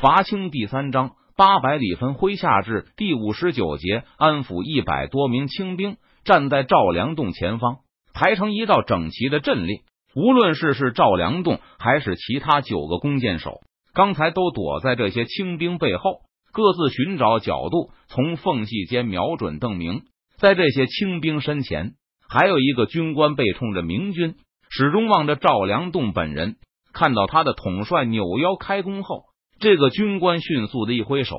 伐清第三章八百里分麾下炙第五十九节，安抚一百多名清兵站在赵良栋前方，排成一道整齐的阵列。无论是是赵良栋还是其他九个弓箭手，刚才都躲在这些清兵背后，各自寻找角度，从缝隙间瞄准邓明。在这些清兵身前，还有一个军官背冲着明军，始终望着赵良栋本人。看到他的统帅扭腰开弓后，这个军官迅速的一挥手，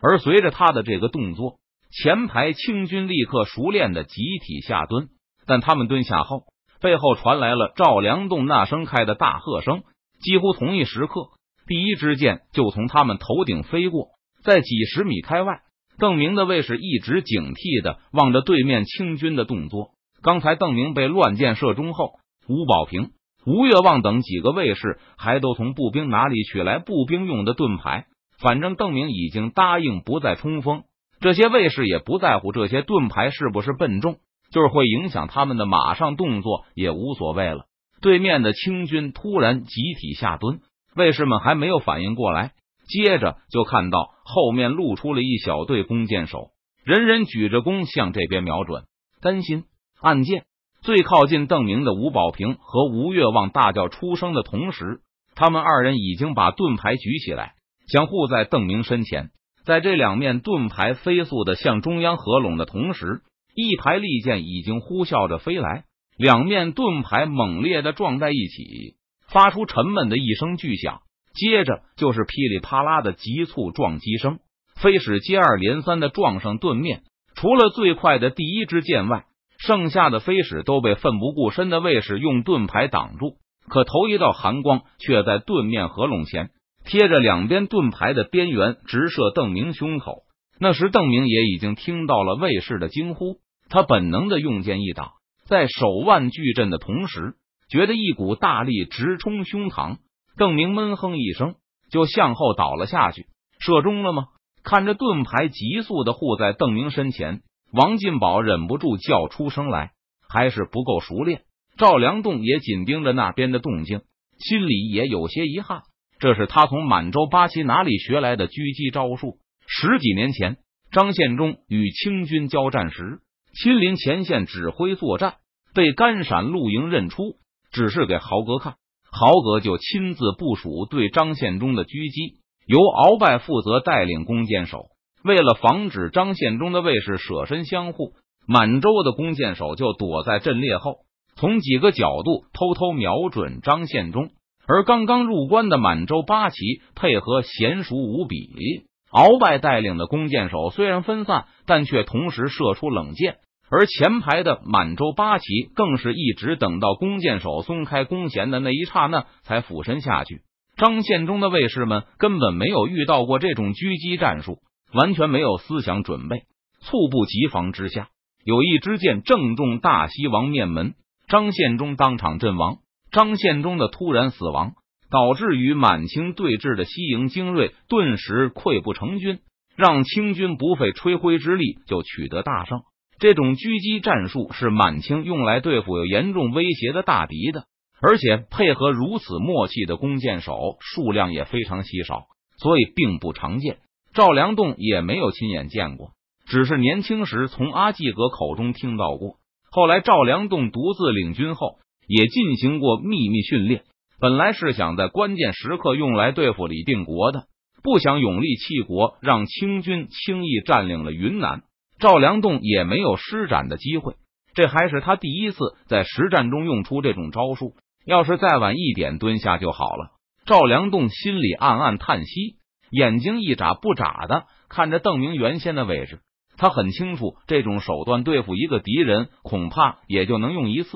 而随着他的这个动作，前排清军立刻熟练的集体下蹲。但他们蹲下后，背后传来了赵良栋那声开的大喝声。几乎同一时刻，第一支箭就从他们头顶飞过，在几十米开外，邓明的卫士一直警惕的望着对面清军的动作。刚才邓明被乱箭射中后，吴保平。吴越望等几个卫士还都从步兵哪里取来步兵用的盾牌？反正邓明已经答应不再冲锋，这些卫士也不在乎这些盾牌是不是笨重，就是会影响他们的马上动作也无所谓了。对面的清军突然集体下蹲，卫士们还没有反应过来，接着就看到后面露出了一小队弓箭手，人人举着弓向这边瞄准，担心暗箭。最靠近邓明的吴保平和吴越望大叫出声的同时，他们二人已经把盾牌举起来，想护在邓明身前。在这两面盾牌飞速的向中央合拢的同时，一排利箭已经呼啸着飞来，两面盾牌猛烈的撞在一起，发出沉闷的一声巨响，接着就是噼里啪啦的急促撞击声，飞矢接二连三的撞上盾面。除了最快的第一支箭外，剩下的飞矢都被奋不顾身的卫士用盾牌挡住，可头一道寒光却在盾面合拢前贴着两边盾牌的边缘直射邓明胸口。那时邓明也已经听到了卫士的惊呼，他本能的用剑一挡，在手腕巨震的同时，觉得一股大力直冲胸膛。邓明闷哼一声，就向后倒了下去。射中了吗？看着盾牌急速的护在邓明身前。王进宝忍不住叫出声来，还是不够熟练。赵良栋也紧盯着那边的动静，心里也有些遗憾。这是他从满洲八旗哪里学来的狙击招数？十几年前，张献忠与清军交战时，亲临前线指挥作战，被甘陕陆营认出，指示给豪格看，豪格就亲自部署对张献忠的狙击，由鳌拜负责带领弓箭手。为了防止张献忠的卫士舍身相护，满洲的弓箭手就躲在阵列后，从几个角度偷偷瞄准张献忠。而刚刚入关的满洲八旗配合娴熟无比，鳌拜带领的弓箭手虽然分散，但却同时射出冷箭。而前排的满洲八旗更是一直等到弓箭手松开弓弦的那一刹那才俯身下去。张献忠的卫士们根本没有遇到过这种狙击战术。完全没有思想准备，猝不及防之下，有一支箭正中大西王面门，张献忠当场阵亡。张献忠的突然死亡，导致与满清对峙的西营精锐顿时溃不成军，让清军不费吹灰之力就取得大胜。这种狙击战术是满清用来对付有严重威胁的大敌的，而且配合如此默契的弓箭手数量也非常稀少，所以并不常见。赵良栋也没有亲眼见过，只是年轻时从阿济格口中听到过。后来赵良栋独自领军后，也进行过秘密训练。本来是想在关键时刻用来对付李定国的，不想永立弃国，让清军轻易占领了云南。赵良栋也没有施展的机会，这还是他第一次在实战中用出这种招数。要是再晚一点蹲下就好了。赵良栋心里暗暗叹息。眼睛一眨不眨的看着邓明原先的位置，他很清楚这种手段对付一个敌人，恐怕也就能用一次。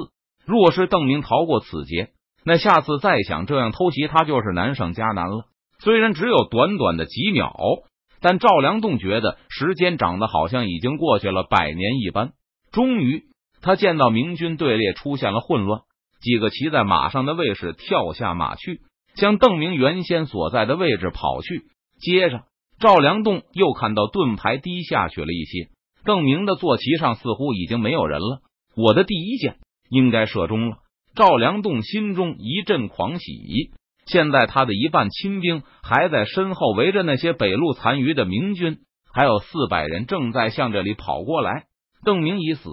若是邓明逃过此劫，那下次再想这样偷袭他就是难上加难了。虽然只有短短的几秒，但赵良栋觉得时间长得好像已经过去了百年一般。终于，他见到明军队列出现了混乱，几个骑在马上的卫士跳下马去，向邓明原先所在的位置跑去。接着，赵良栋又看到盾牌低下去了一些，邓明的坐骑上似乎已经没有人了。我的第一箭应该射中了，赵良栋心中一阵狂喜，现在他的一半亲兵还在身后围着那些北路残余的明军，还有四百人正在向这里跑过来。邓明已死，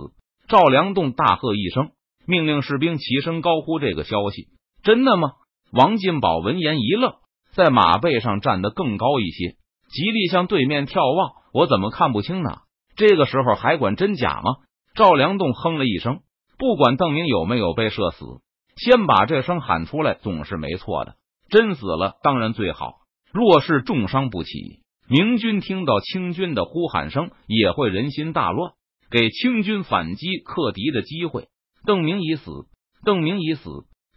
赵良栋大喝一声，命令士兵齐声高呼这个消息。真的吗？王进宝闻言一愣，在马背上站得更高一些，极力向对面眺望。我怎么看不清呢？这个时候还管真假吗？赵良栋哼了一声，不管邓明有没有被射死，先把这声喊出来总是没错的。真死了当然最好，若是重伤不起，明军听到清军的呼喊声也会人心大乱，给清军反击克敌的机会。邓明已死，邓明已死！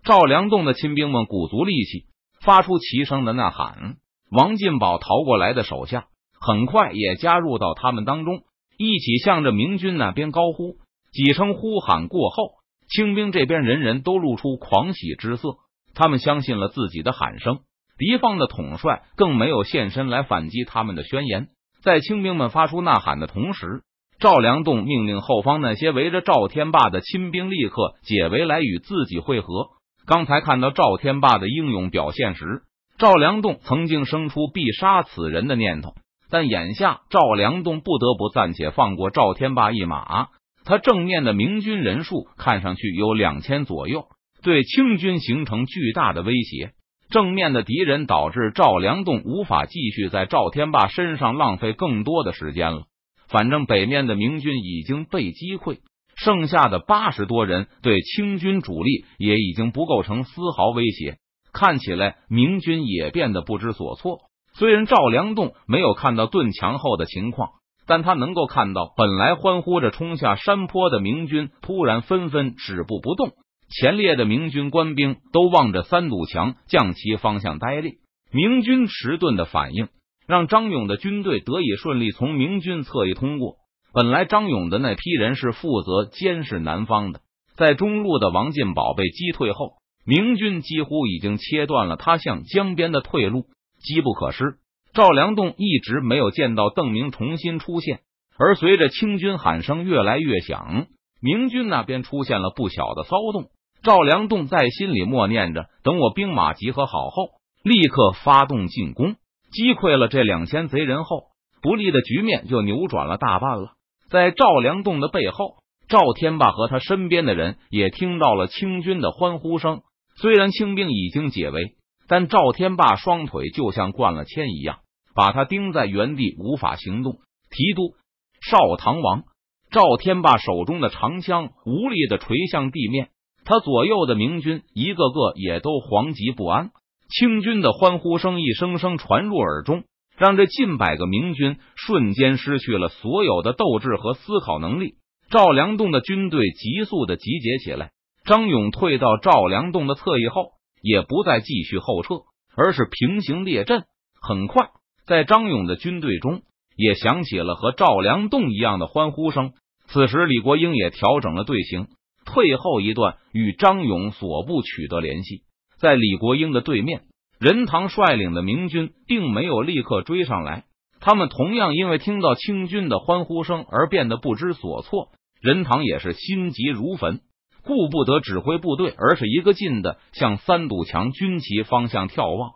赵良栋的亲兵们鼓足力气，发出齐声的呐喊。王进宝逃过来的手下很快也加入到他们当中。一起向着明军那边高呼几声呼喊过后，清兵这边人人都露出狂喜之色。他们相信了自己的喊声，敌方的统帅更没有现身来反击他们的宣言。在清兵们发出呐喊的同时，赵良栋命令后方那些围着赵天霸的亲兵立刻解围来与自己会合。刚才看到赵天霸的英勇表现时，赵良栋曾经生出必杀此人的念头。但眼下赵良栋不得不暂且放过赵天霸一马。他正面的明军人数看上去有两千左右，对清军形成巨大的威胁。正面的敌人导致赵良栋无法继续在赵天霸身上浪费更多的时间了。反正北面的明军已经被击溃，剩下的八十多人对清军主力也已经不构成丝毫威胁。看起来明军也变得不知所措。虽然赵良栋没有看到盾墙后的情况，但他能够看到本来欢呼着冲下山坡的明军突然纷纷止步不动，前列的明军官兵都望着三堵墙将其方向呆立。明军迟钝的反应让张勇的军队得以顺利从明军侧翼通过。本来张勇的那批人是负责监视南方的，在中路的王进宝被击退后，明军几乎已经切断了他向江边的退路。机不可失，赵良栋一直没有见到邓明重新出现。而随着清军喊声越来越响，明军那边出现了不小的骚动。赵良栋在心里默念着：“等我兵马集合好后，立刻发动进攻。”击溃了这两千贼人后，不利的局面就扭转了大半了。在赵良栋的背后，赵天霸和他身边的人也听到了清军的欢呼声。虽然清兵已经解围。但赵天霸双腿就像灌了铅一样，把他钉在原地，无法行动。提督少唐王赵天霸手中的长枪无力的垂向地面，他左右的明军一个个也都惶急不安。清军的欢呼声一声声传入耳中，让这近百个明军瞬间失去了所有的斗志和思考能力。赵良栋的军队急速的集结起来，张勇退到赵良栋的侧翼后。也不再继续后撤，而是平行列阵。很快，在张勇的军队中也响起了和赵良栋一样的欢呼声。此时，李国英也调整了队形，退后一段，与张勇所部取得联系。在李国英的对面，任堂率领的明军并没有立刻追上来，他们同样因为听到清军的欢呼声而变得不知所措。任堂也是心急如焚。顾不得指挥部队，而是一个劲的向三堵墙军旗方向眺望。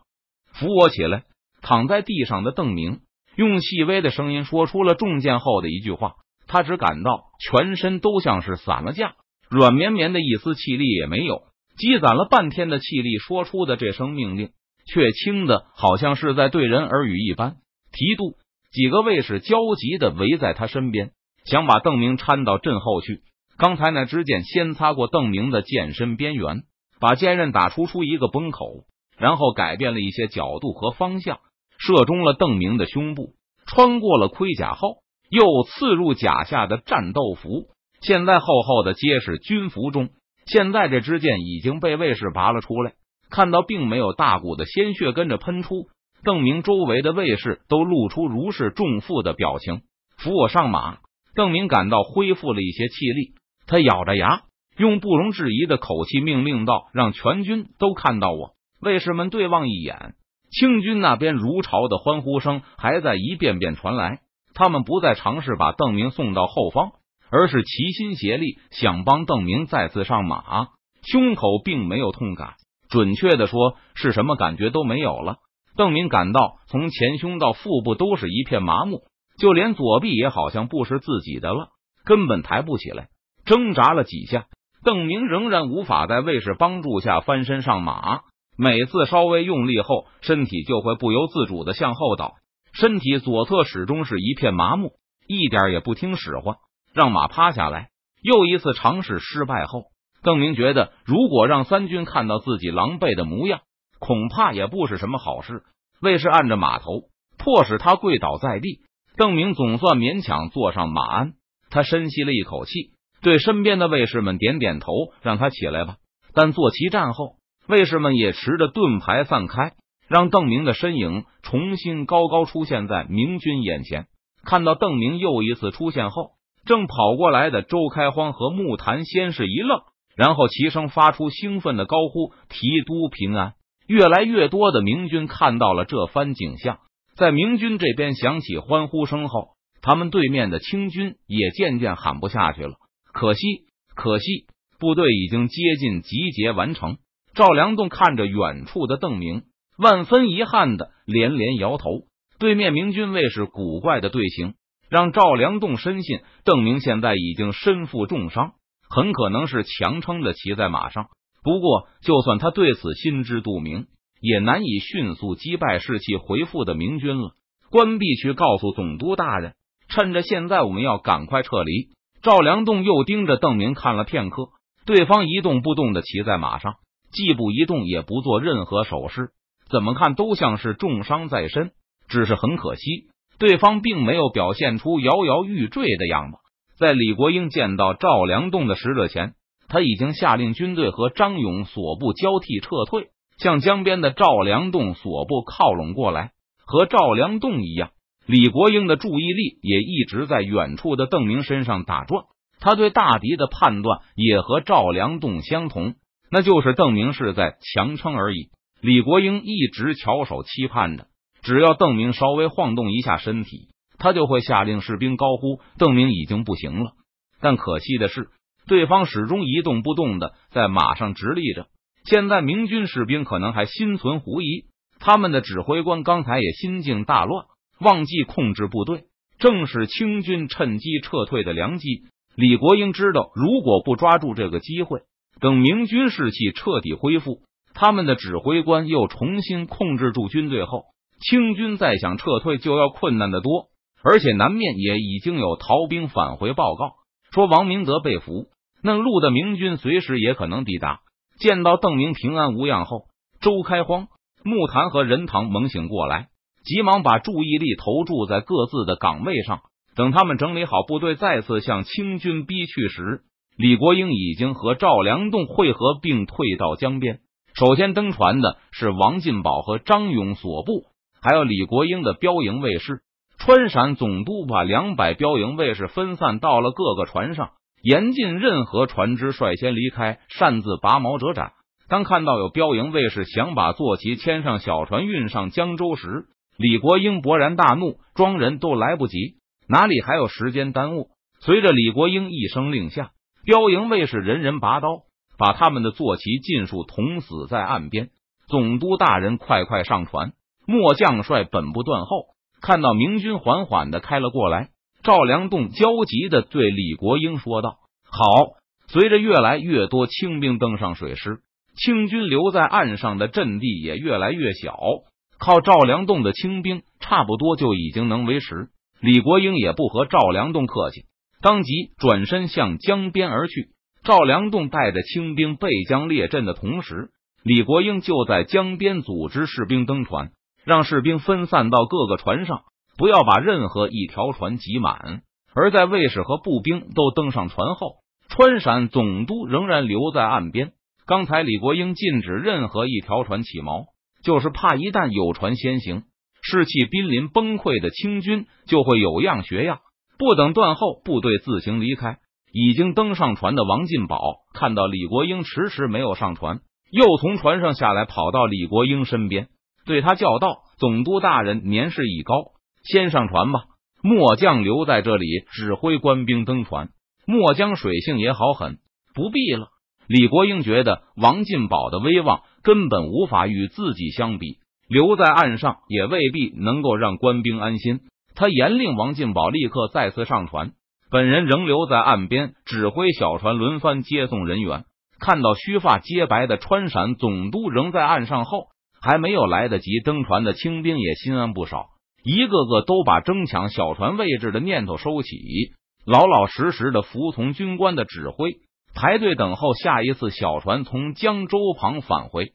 扶我起来！躺在地上的邓明用细微的声音说出了中箭后的一句话。他只感到全身都像是散了架，软绵绵的一丝气力也没有。积攒了半天的气力说出的这声命令，却轻的好像是在对人耳语一般。提督几个卫士焦急的围在他身边，想把邓明搀到阵后去。刚才那支箭先擦过邓明的剑身边缘，把剑刃打出出一个崩口，然后改变了一些角度和方向，射中了邓明的胸部，穿过了盔甲后，又刺入甲下的战斗服。现在厚厚的结实军服中，现在这支箭已经被卫士拔了出来。看到并没有大股的鲜血跟着喷出，邓明周围的卫士都露出如释重负的表情。扶我上马，邓明感到恢复了一些气力。他咬着牙，用不容置疑的口气命令道：“让全军都看到我！”卫士们对望一眼，清军那边如潮的欢呼声还在一遍遍传来。他们不再尝试把邓明送到后方，而是齐心协力，想帮邓明再次上马。胸口并没有痛感，准确的说，是什么感觉都没有了。邓明感到从前胸到腹部都是一片麻木，就连左臂也好像不是自己的了，根本抬不起来。挣扎了几下，邓明仍然无法在卫士帮助下翻身上马。每次稍微用力后，身体就会不由自主的向后倒，身体左侧始终是一片麻木，一点也不听使唤，让马趴下来。又一次尝试失败后，邓明觉得，如果让三军看到自己狼狈的模样，恐怕也不是什么好事。卫士按着马头，迫使他跪倒在地。邓明总算勉强坐上马鞍，他深吸了一口气，对身边的卫士们点点头，让他起来吧。但坐骑战后。卫士们也持着盾牌散开，让邓明的身影重新高高出现在明军眼前。看到邓明又一次出现后，正跑过来的周开荒和木坛先是一愣，然后齐声发出兴奋的高呼：“提督平安！”越来越多的明军看到了这番景象，在明军这边响起欢呼声后，他们对面的清军也渐渐喊不下去了。可惜，可惜，部队已经接近集结完成。赵良栋看着远处的邓明，万分遗憾的连连摇头。对面明军卫士古怪的队形，让赵良栋深信邓明现在已经身负重伤，很可能是强撑着骑在马上。不过，就算他对此心知肚明，也难以迅速击败士气回复的明军了。关闭去告诉总督大人，趁着现在，我们要赶快撤离。赵良栋又盯着邓明看了片刻，对方一动不动的骑在马上。既不移动，也不做任何手势，怎么看都像是重伤在身。只是很可惜，对方并没有表现出摇摇欲坠的样子。在李国英见到赵良栋的使者前，他已经下令军队和张勇所部交替撤退，向江边的赵良栋所部靠拢过来。和赵良栋一样，李国英的注意力也一直在远处的邓明身上打转。他对大敌的判断也和赵良栋相同。那就是邓明是在强撑而已。李国英一直翘首期盼着，只要邓明稍微晃动一下身体，他就会下令士兵高呼：“邓明已经不行了。”但可惜的是，对方始终一动不动的在马上直立着。现在明军士兵可能还心存狐疑，他们的指挥官刚才也心境大乱，忘记控制部队，正是清军趁机撤退的良机。李国英知道，如果不抓住这个机会，等明军士气彻底恢复，他们的指挥官又重新控制住军队后，清军再想撤退就要困难的多。而且南面也已经有逃兵返回报告，说王明德被俘，那路的明军随时也可能抵达。见到邓明平安无恙后，周开荒、木坛和任堂猛醒过来，急忙把注意力投注在各自的岗位上。等他们整理好部队，再次向清军逼去时。李国英已经和赵良栋会合，并退到江边。首先登船的是王进宝和张勇所部，还有李国英的标营卫士。川陕总督把两百标营卫士分散到了各个船上，严禁任何船只率先离开，擅自拔毛者斩。当看到有标营卫士想把坐骑牵上小船运上江州时，李国英勃然大怒，装人都来不及，哪里还有时间耽误？随着李国英一声令下。标营卫士人人拔刀，把他们的坐骑尽数捅死在岸边。总督大人，快快上船！末将帅本部断后。看到明军缓缓的开了过来，赵良栋焦急的对李国英说道：“好！”随着越来越多清兵登上水师，清军留在岸上的阵地也越来越小。靠赵良栋的清兵，差不多就已经能维持。李国英也不和赵良栋客气。当即转身向江边而去。赵良栋带着清兵背江列阵的同时，李国英就在江边组织士兵登船，让士兵分散到各个船上，不要把任何一条船挤满。而在卫士和步兵都登上船后，川陕总督仍然留在岸边。刚才李国英禁止任何一条船起锚，就是怕一旦有船先行，士气濒临崩溃的清军就会有样学样。不等断后，部队自行离开。已经登上船的王进宝看到李国英迟迟没有上船，又从船上下来，跑到李国英身边，对他叫道：“总督大人年事已高，先上船吧。末将留在这里指挥官兵登船。末将水性也好狠，不必了。”李国英觉得王进宝的威望根本无法与自己相比，留在岸上也未必能够让官兵安心。他严令王进宝立刻再次上船，本人仍留在岸边指挥小船轮番接送人员。看到须发皆白的川陕总督仍在岸上后，还没有来得及登船的清兵也心安不少，一个个都把争抢小船位置的念头收起，老老实实的服从军官的指挥，排队等候下一次小船从江州旁返回。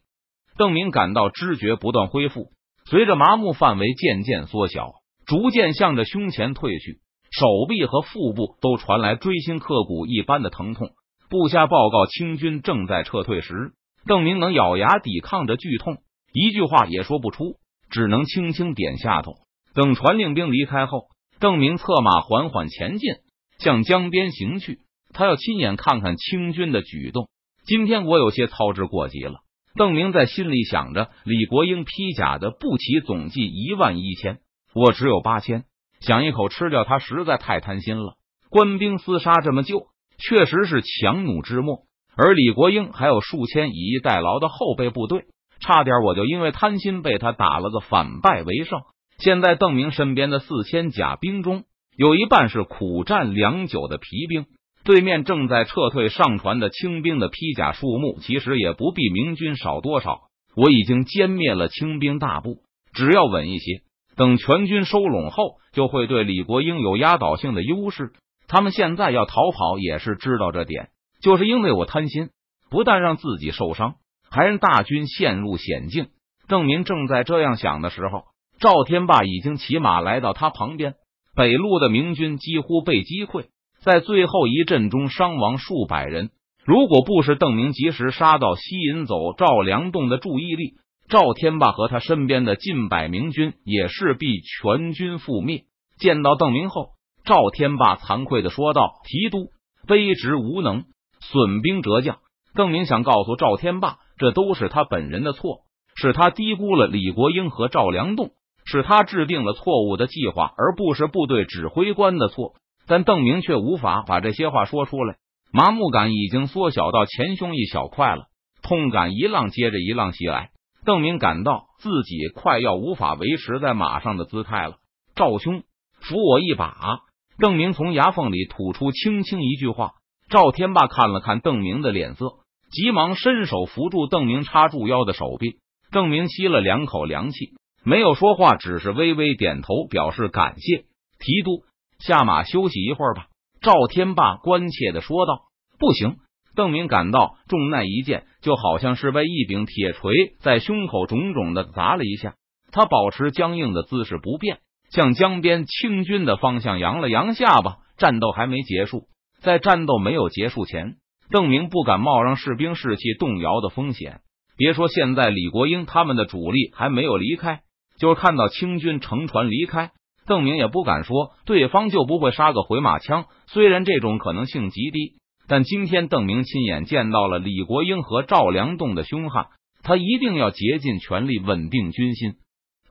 邓明感到知觉不断恢复，随着麻木范围渐渐缩小，逐渐向着胸前退去，手臂和腹部都传来锥心刻骨一般的疼痛。部下报告清军正在撤退时，邓明能咬牙抵抗着剧痛，一句话也说不出，只能轻轻点下头。等传令兵离开后，邓明策马缓缓前进，向江边行去。他要亲眼看看清军的举动。今天我有些操之过急了。邓明在心里想着。李国英披甲的步骑总计一万一千，我只有八千，想一口吃掉他实在太贪心了。官兵厮杀这么久。确实是强弩之末，而李国英还有数千以逸待劳的后备部队，差点我就因为贪心被他打了个反败为胜。现在邓明身边的四千甲兵中，有一半是苦战良久的疲兵，对面正在撤退上船的清兵的披甲数目，其实也不比明军少多少。我已经歼灭了清兵大部，只要稳一些，等全军收拢后，就会对李国英有压倒性的优势。他们现在要逃跑，也是知道这点，就是因为我贪心，不但让自己受伤，还让大军陷入险境。邓明正在这样想的时候，赵天霸已经骑马来到他旁边。北路的明军几乎被击溃，在最后一阵中伤亡数百人。如果不是邓明及时杀到，吸引走赵良栋的注意力，赵天霸和他身边的近百明军也势必全军覆灭。见到邓明后。赵天霸惭愧的说道：“提督卑职无能，损兵折将。”邓明想告诉赵天霸，这都是他本人的错，是他低估了李国英和赵良栋，是他制定了错误的计划，而不是部队指挥官的错。但邓明却无法把这些话说出来，麻木感已经缩小到前胸一小块了，痛感一浪接着一浪袭来。邓明感到自己快要无法维持在马上的姿态了。赵兄，扶我一把。邓明从牙缝里吐出轻轻一句话，赵天霸看了看邓明的脸色，急忙伸手扶住邓明插住腰的手臂。邓明吸了两口凉气，没有说话，只是微微点头表示感谢。提督下马休息一会儿吧。赵天霸关切的说道。不行，邓明感到重耐一剑，就好像是被一柄铁锤在胸口重重的砸了一下。他保持僵硬的姿势不变。向江边清军的方向扬了扬下巴，战斗还没结束。在战斗没有结束前，邓明不敢冒让士兵士气动摇的风险。别说现在李国英他们的主力还没有离开，就是看到清军乘船离开，邓明也不敢说对方就不会杀个回马枪。虽然这种可能性极低，但今天邓明亲眼见到了李国英和赵良栋的凶悍，他一定要竭尽全力稳定军心。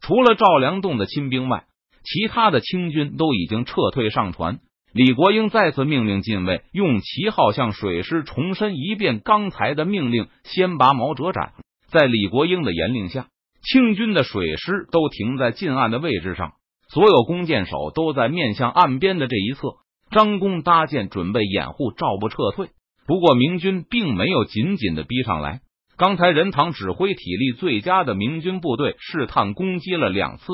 除了赵良栋的亲兵外，其他的清军都已经撤退上船。李国英再次命令禁卫用旗号向水师重申一遍刚才的命令：先拔毛折斩。在李国英的严令下，清军的水师都停在近岸的位置上，所有弓箭手都在面向岸边的这一侧张弓搭箭，准备掩护赵部撤退。不过，明军并没有紧紧的逼上来。刚才任堂指挥体力最佳的明军部队试探攻击了两次。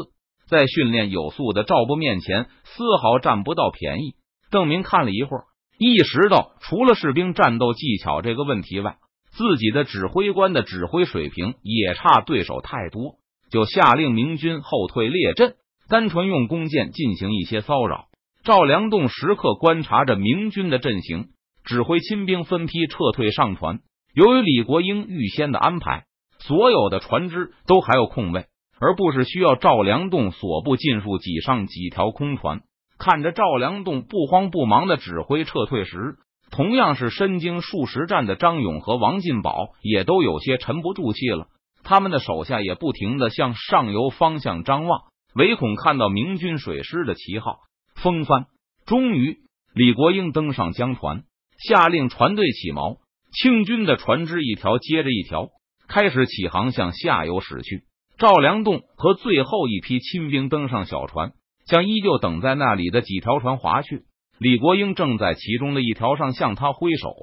在训练有素的赵部面前，丝毫占不到便宜。邓明看了一会儿，意识到除了士兵战斗技巧这个问题外，自己的指挥官的指挥水平也差对手太多，就下令明军后退列阵，单纯用弓箭进行一些骚扰。赵良栋时刻观察着明军的阵型，指挥亲兵分批撤退上船。由于李国英预先的安排，所有的船只都还有空位。而不是需要赵良栋所部尽数挤上几条空船。看着赵良栋不慌不忙的指挥撤退时，同样是身经数十战的张勇和王进宝也都有些沉不住气了。他们的手下也不停的向上游方向张望，唯恐看到明军水师的旗号。风帆终于，李国英登上江船，下令船队起锚。清军的船只一条接着一条开始起航，向下游驶去。赵良栋和最后一批亲兵登上小船，向依旧等在那里的几条船划去。李国英正在其中的一条上向他挥手，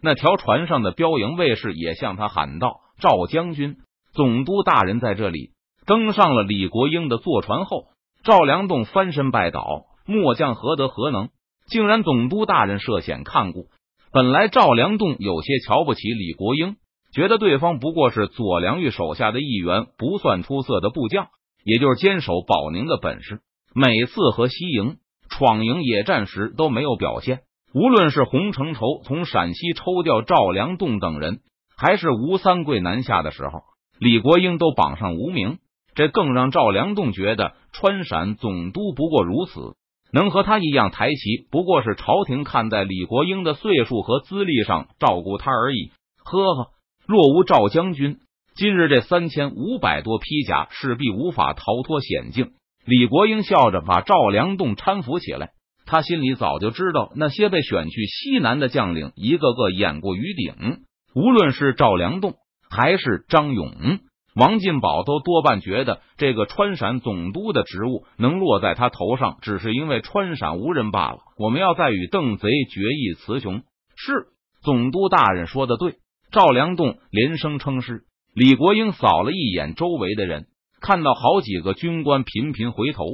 那条船上的标营卫士也向他喊道：“赵将军，总督大人在这里。”登上了李国英的坐船后，赵良栋翻身拜倒：“末将何德何能，竟然总督大人涉险看顾？”本来赵良栋有些瞧不起李国英，觉得对方不过是左良玉手下的一员，不算出色的部将，也就是坚守保宁的本事。每次和西营闯营野战时都没有表现。无论是洪承畴从陕西抽调赵良栋等人，还是吴三桂南下的时候，李国英都榜上无名。这更让赵良栋觉得川陕总督不过如此。能和他一样抬旗，不过是朝廷看在李国英的岁数和资历上照顾他而已。呵呵，若无赵将军，今日这三千五百多披甲势必无法逃脱险境。李国英笑着把赵良栋搀扶起来。他心里早就知道，那些被选去西南的将领，一个个眼过于顶。无论是赵良栋还是张勇。王进宝都多半觉得这个川陕总督的职务能落在他头上，只是因为川陕无人罢了。我们要再与邓贼决一雌雄。是总督大人说的对。赵良栋连声称是。李国英扫了一眼周围的人，看到好几个军官频频回头，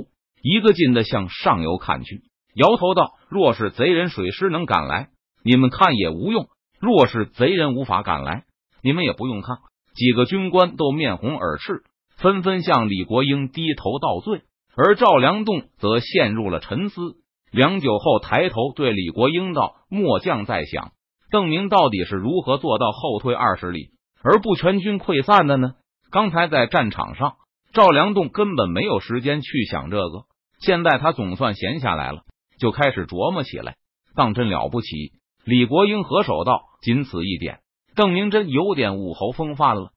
一个劲的向上游看去，摇头道：“若是贼人水师能赶来，你们看也无用；若是贼人无法赶来，你们也不用看。”几个军官都面红耳赤，纷纷向李国英低头道罪，而赵良栋则陷入了沉思。良久后，抬头对李国英道：“末将在想，邓明到底是如何做到后退二十里而不全军溃散的呢？刚才在战场上，赵良栋根本没有时间去想这个。现在他总算闲下来了，就开始琢磨起来，当真了不起。”李国英合手道：“仅此一点。”邓明真有点武侯风范了。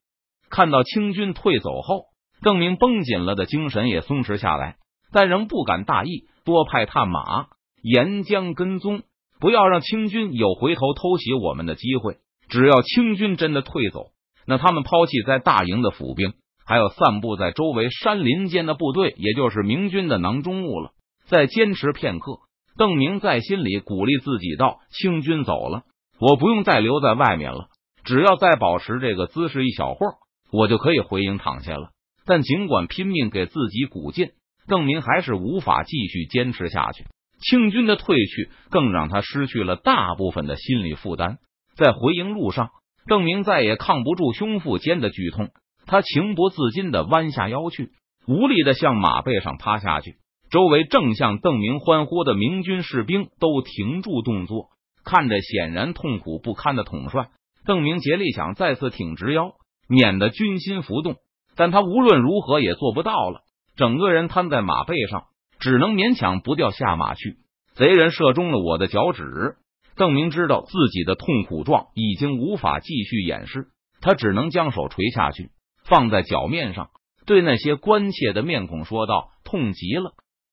看到清军退走后，邓明绷紧了的精神也松弛下来，但仍不敢大意，多派探马沿江跟踪，不要让清军有回头偷袭我们的机会。只要清军真的退走，那他们抛弃在大营的府兵，还有散布在周围山林间的部队，也就是明军的囊中物了。再坚持片刻，邓明在心里鼓励自己道：“清军走了，我不用再留在外面了。”只要再保持这个姿势一小会儿，我就可以回营躺下了。但尽管拼命给自己鼓劲，邓明还是无法继续坚持下去。清军的退去更让他失去了大部分的心理负担。在回营路上，邓明再也抗不住胸腹间的剧痛，他情不自禁的弯下腰去，无力的向马背上趴下去。周围正向邓明欢呼的明军士兵都停住动作，看着显然痛苦不堪的统帅。邓明竭力想再次挺直腰，免得军心浮动，但他无论如何也做不到了。整个人瘫在马背上，只能勉强不掉下马去。贼人射中了我的脚趾，邓明知道自己的痛苦状已经无法继续掩饰，他只能将手垂下去，放在脚面上，对那些关切的面孔说道：“痛极了。”